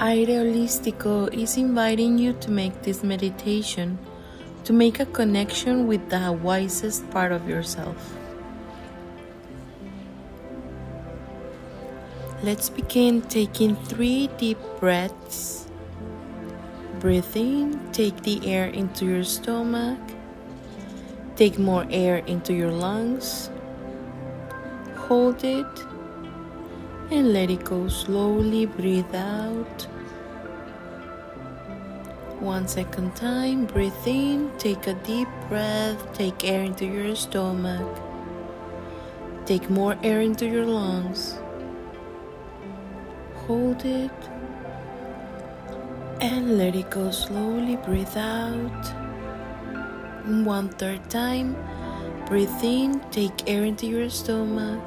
Aire Holístico is inviting you to make this meditation to make a connection with the wisest part of yourself. Let's begin taking three deep breaths. Breathe in, take the air into your stomach, take more air into your lungs, hold it, and let it go slowly. Breathe out. One second time, breathe in, take a deep breath, take air into your stomach, take more air into your lungs, hold it, and let it go slowly. Breathe out. One third time, breathe in, take air into your stomach,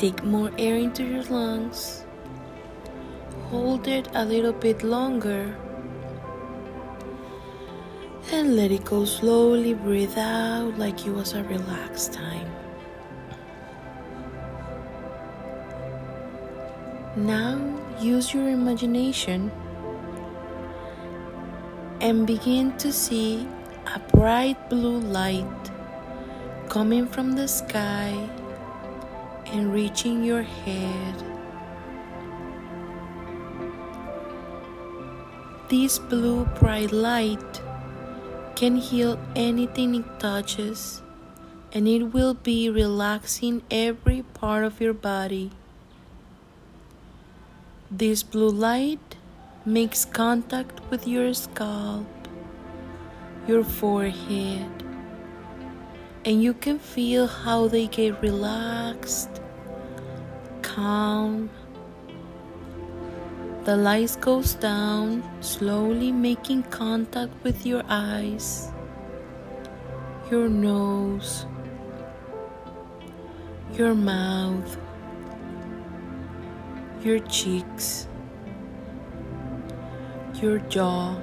take more air into your lungs, hold it a little bit longer and let it go slowly. Breathe out like it was a relaxed time. Now use your imagination and begin to see a bright blue light coming from the sky and reaching your head. This blue bright light can heal anything it touches, and it will be relaxing every part of your body. This blue light makes contact with your scalp, your forehead, and you can feel how they get relaxed, calm, the light goes down, slowly making contact with your eyes, your nose, your mouth, your cheeks, your jaw.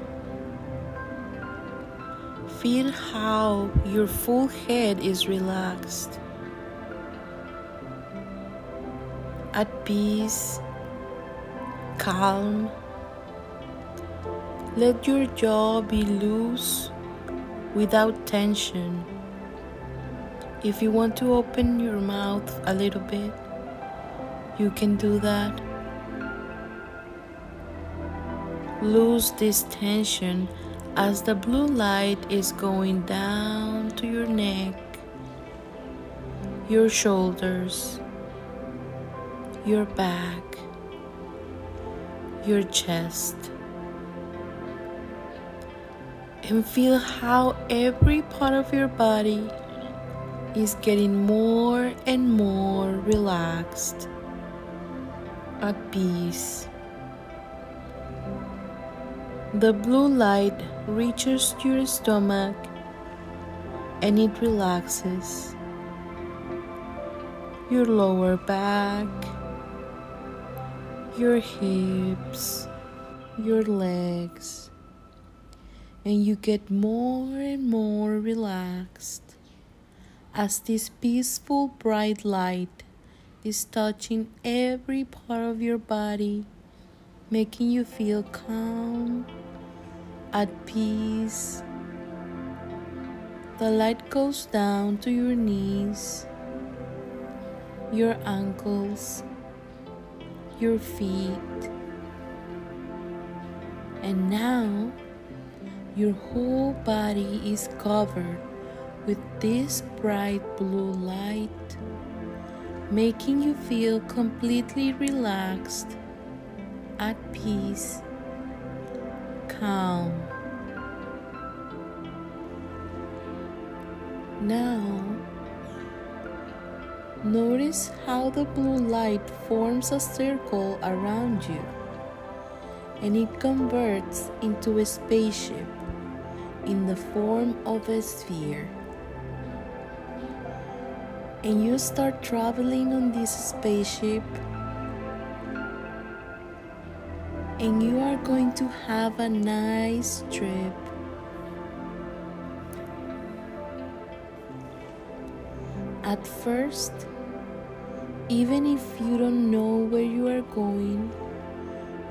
Feel how your full head is relaxed, at peace calm. Let your jaw be loose without tension. If you want to open your mouth a little bit, you can do that. Lose this tension as the blue light is going down to your neck, your shoulders, your back your chest and feel how every part of your body is getting more and more relaxed, at peace. The blue light reaches your stomach and it relaxes your lower back your hips, your legs, and you get more and more relaxed as this peaceful bright light is touching every part of your body, making you feel calm, at peace. The light goes down to your knees, your ankles, your feet. And now your whole body is covered with this bright blue light, making you feel completely relaxed, at peace, calm. Now, Notice how the blue light forms a circle around you and it converts into a spaceship in the form of a sphere. And you start traveling on this spaceship, and you are going to have a nice trip. At first, even if you don't know where you are going,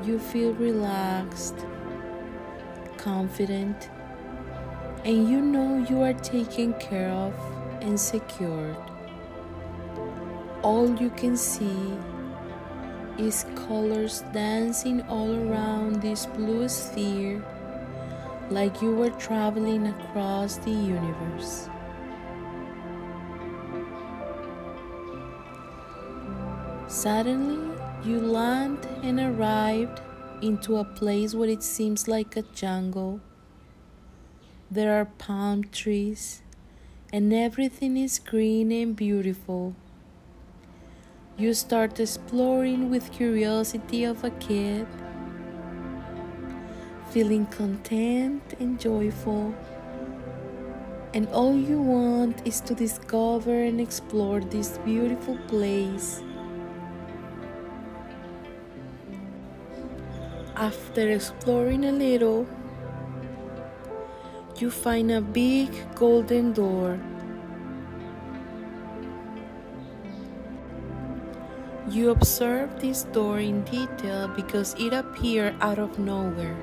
you feel relaxed, confident, and you know you are taken care of and secured. All you can see is colors dancing all around this blue sphere like you were traveling across the universe. Suddenly, you land and arrived into a place where it seems like a jungle. There are palm trees, and everything is green and beautiful. You start exploring with curiosity of a kid, feeling content and joyful. And all you want is to discover and explore this beautiful place After exploring a little, you find a big golden door. You observe this door in detail because it appeared out of nowhere.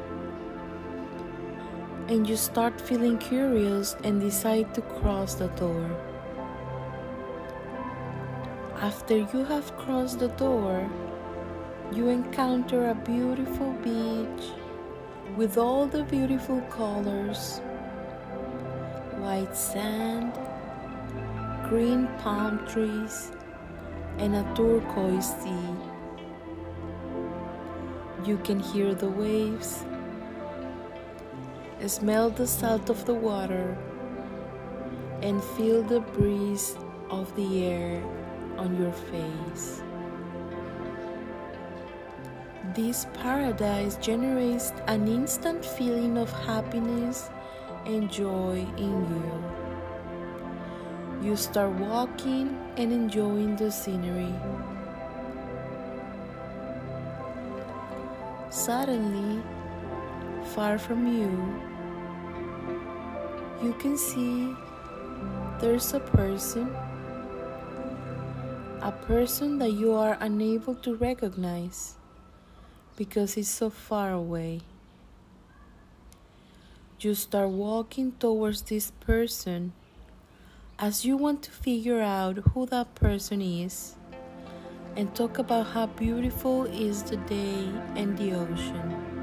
And you start feeling curious and decide to cross the door. After you have crossed the door, you encounter a beautiful beach with all the beautiful colors white sand, green palm trees, and a turquoise sea. You can hear the waves, smell the salt of the water, and feel the breeze of the air on your face. This paradise generates an instant feeling of happiness and joy in you. You start walking and enjoying the scenery. Suddenly, far from you, you can see there's a person, a person that you are unable to recognize because it's so far away. You start walking towards this person as you want to figure out who that person is and talk about how beautiful is the day and the ocean.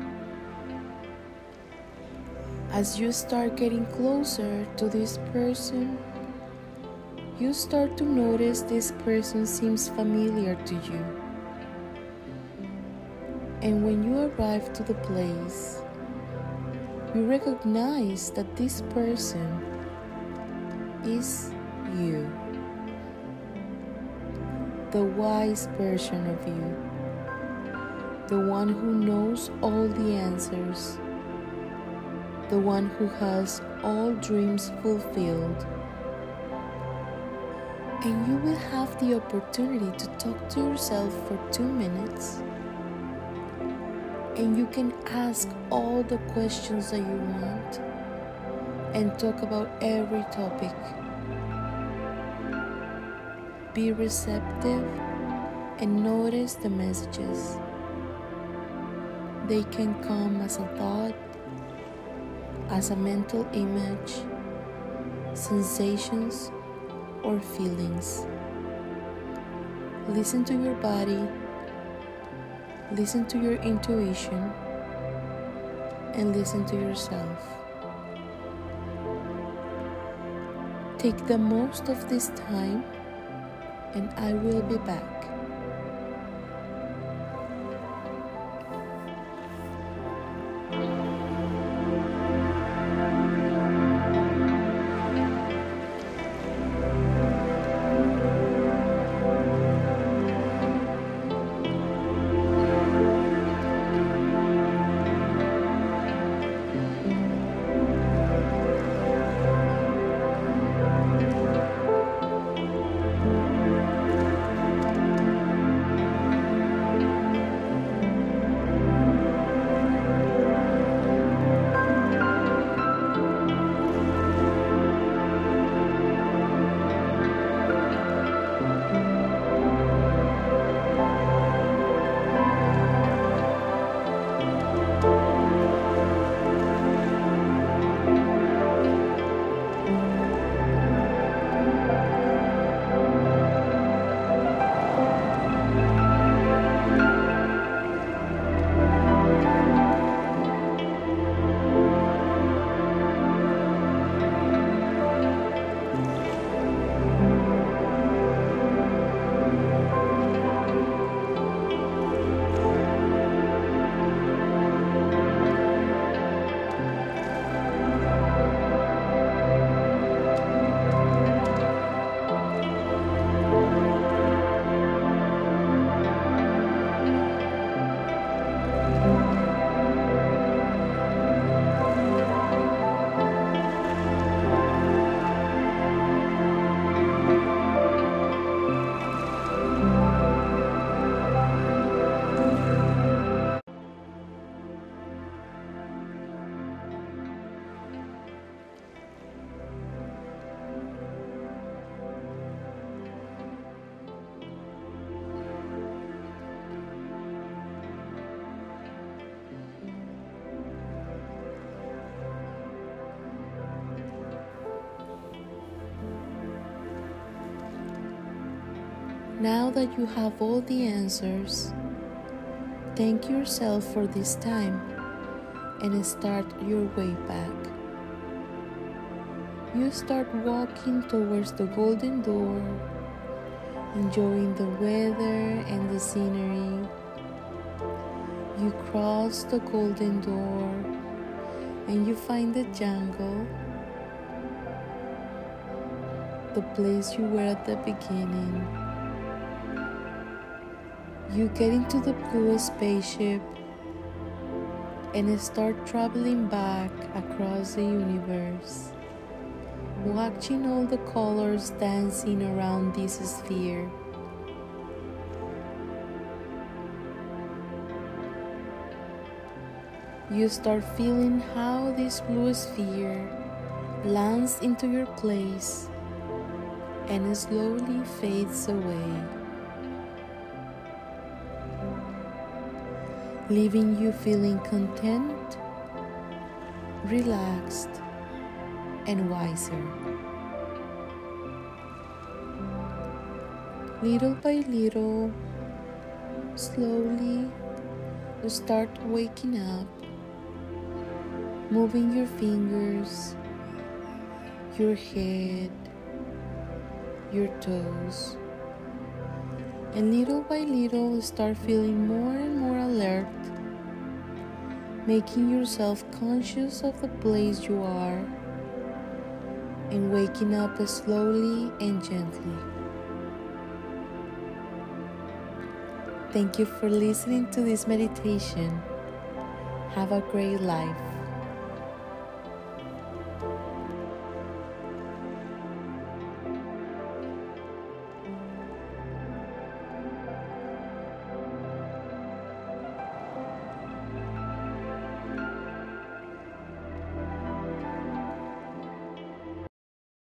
As you start getting closer to this person, you start to notice this person seems familiar to you. And when you arrive to the place, you recognize that this person is you, the wise version of you, the one who knows all the answers, the one who has all dreams fulfilled. And you will have the opportunity to talk to yourself for two minutes and you can ask all the questions that you want and talk about every topic. Be receptive and notice the messages. They can come as a thought, as a mental image, sensations, or feelings. Listen to your body Listen to your intuition and listen to yourself. Take the most of this time, and I will be back. Now that you have all the answers, thank yourself for this time and start your way back. You start walking towards the golden door, enjoying the weather and the scenery. You cross the golden door and you find the jungle, the place you were at the beginning. You get into the blue spaceship and start traveling back across the universe watching all the colors dancing around this sphere. You start feeling how this blue sphere lands into your place and slowly fades away, leaving you feeling content, relaxed, and wiser. Little by little, slowly, you start waking up, moving your fingers, your head, your toes, and little by little, start feeling more and more alert, making yourself conscious of the place you are and waking up slowly and gently. Thank you for listening to this meditation. Have a great life.